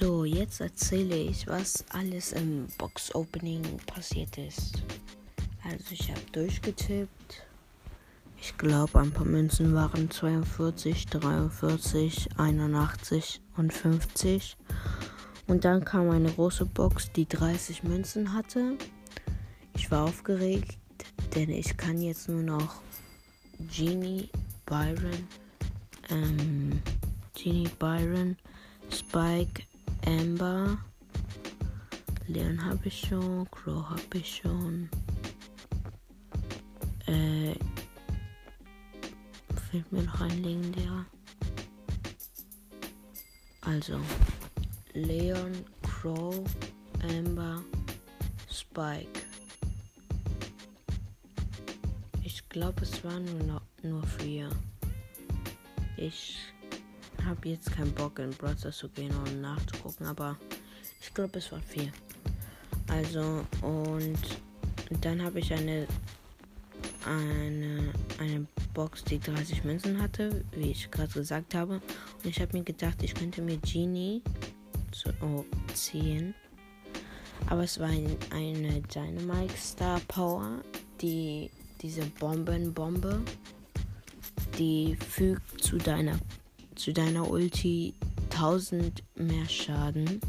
So, jetzt erzähle ich, was alles im Box-Opening passiert ist. Also ich habe durchgetippt. Ich glaube, ein paar Münzen waren 42, 43, 81 und 50. Und dann kam eine große Box, die 30 Münzen hatte. Ich war aufgeregt, denn ich kann jetzt nur noch Genie, Byron, ähm, Genie, Byron, Spike, Amber, Leon habe ich schon, Crow habe ich schon. Äh, fehlt mir noch ein legendärer. Also, Leon, Crow, Amber, Spike. Ich glaube, es waren nur, nur vier. Ich habe jetzt keinen Bock in Browser zu gehen und nachzugucken, aber ich glaube, es waren vier. Also, und dann habe ich eine, eine, eine Box, die 30 Münzen hatte, wie ich gerade gesagt habe. Und ich habe mir gedacht, ich könnte mir Genie zu, oh, ziehen. Aber es war ein, eine Dynamite Star Power, die diese Bombenbombe, die fügt zu deiner zu deiner Ulti 1000 mehr Schaden.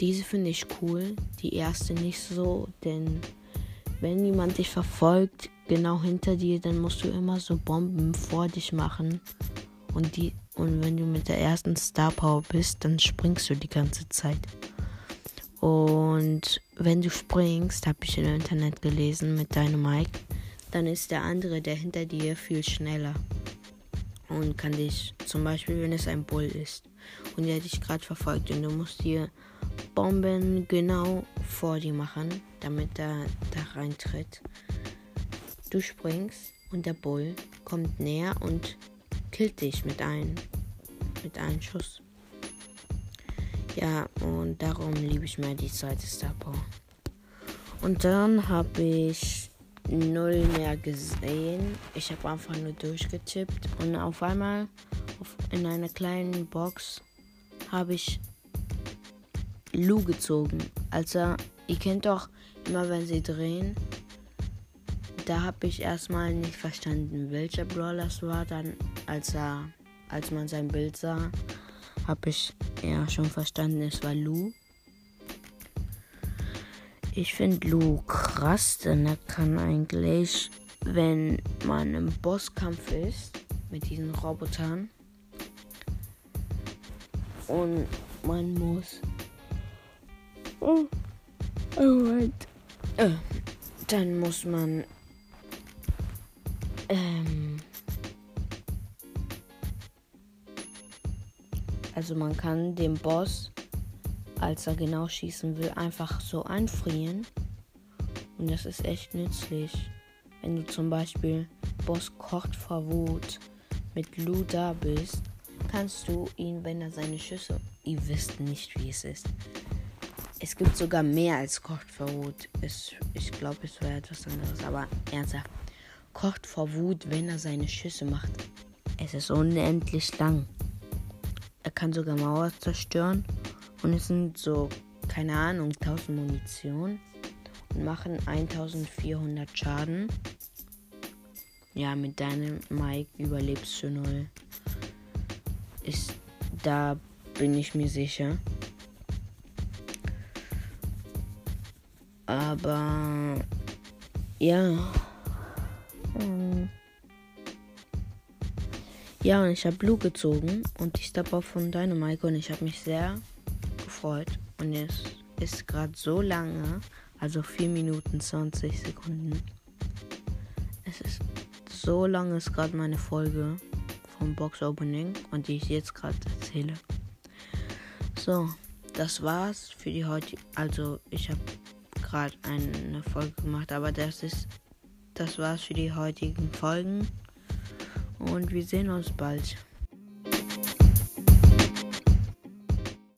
Diese finde ich cool, die erste nicht so, denn wenn jemand dich verfolgt, genau hinter dir, dann musst du immer so Bomben vor dich machen. Und, die, und wenn du mit der ersten Star Power bist, dann springst du die ganze Zeit. Und wenn du springst, habe ich im Internet gelesen mit deinem Mike, dann ist der andere, der hinter dir, viel schneller und kann dich, zum Beispiel, wenn es ein Bull ist und der dich gerade verfolgt und du musst dir Bomben genau vor dir machen, damit er da reintritt. Du springst und der Bull kommt näher und killt dich mit einem, mit einem Schuss. Ja, und darum liebe ich mehr die zweite Star Power. Und dann habe ich null mehr gesehen. Ich habe einfach nur durchgetippt und auf einmal auf, in einer kleinen Box habe ich Lu gezogen. Also, ihr kennt doch immer, wenn sie drehen. Da habe ich erstmal nicht verstanden, welcher Brawler es war. Dann, als er, als man sein Bild sah, habe ich ja schon verstanden, es war Lu. Ich finde Lu krass, denn er kann eigentlich, wenn man im Bosskampf ist, mit diesen Robotern, und man muss. Oh, alright. Äh, dann muss man. Ähm, also man kann dem Boss als er genau schießen will, einfach so einfrieren. Und das ist echt nützlich. Wenn du zum Beispiel Boss kocht vor Wut mit Lou da bist, kannst du ihn, wenn er seine Schüsse. Ihr wisst nicht, wie es ist. Es gibt sogar mehr als kocht vor Wut. Es, ich glaube, es wäre etwas anderes. Aber ernsthaft. Kocht vor Wut, wenn er seine Schüsse macht. Es ist unendlich lang. Er kann sogar Mauer zerstören und es sind so, keine Ahnung, 1000 Munition und machen 1400 Schaden. Ja, mit deinem Mike überlebst du null. Ist, da bin ich mir sicher. Aber ja. Ja, und ich habe Blue gezogen und ich Star von Dynamite und ich habe mich sehr gefreut. Und es ist gerade so lange, also 4 Minuten 20 Sekunden. Es ist so lange ist gerade meine Folge vom Box Opening und die ich jetzt gerade erzähle. So, das war's für die heutige. Also ich habe gerade eine Folge gemacht, aber das ist das war's für die heutigen Folgen und wir sehen uns bald.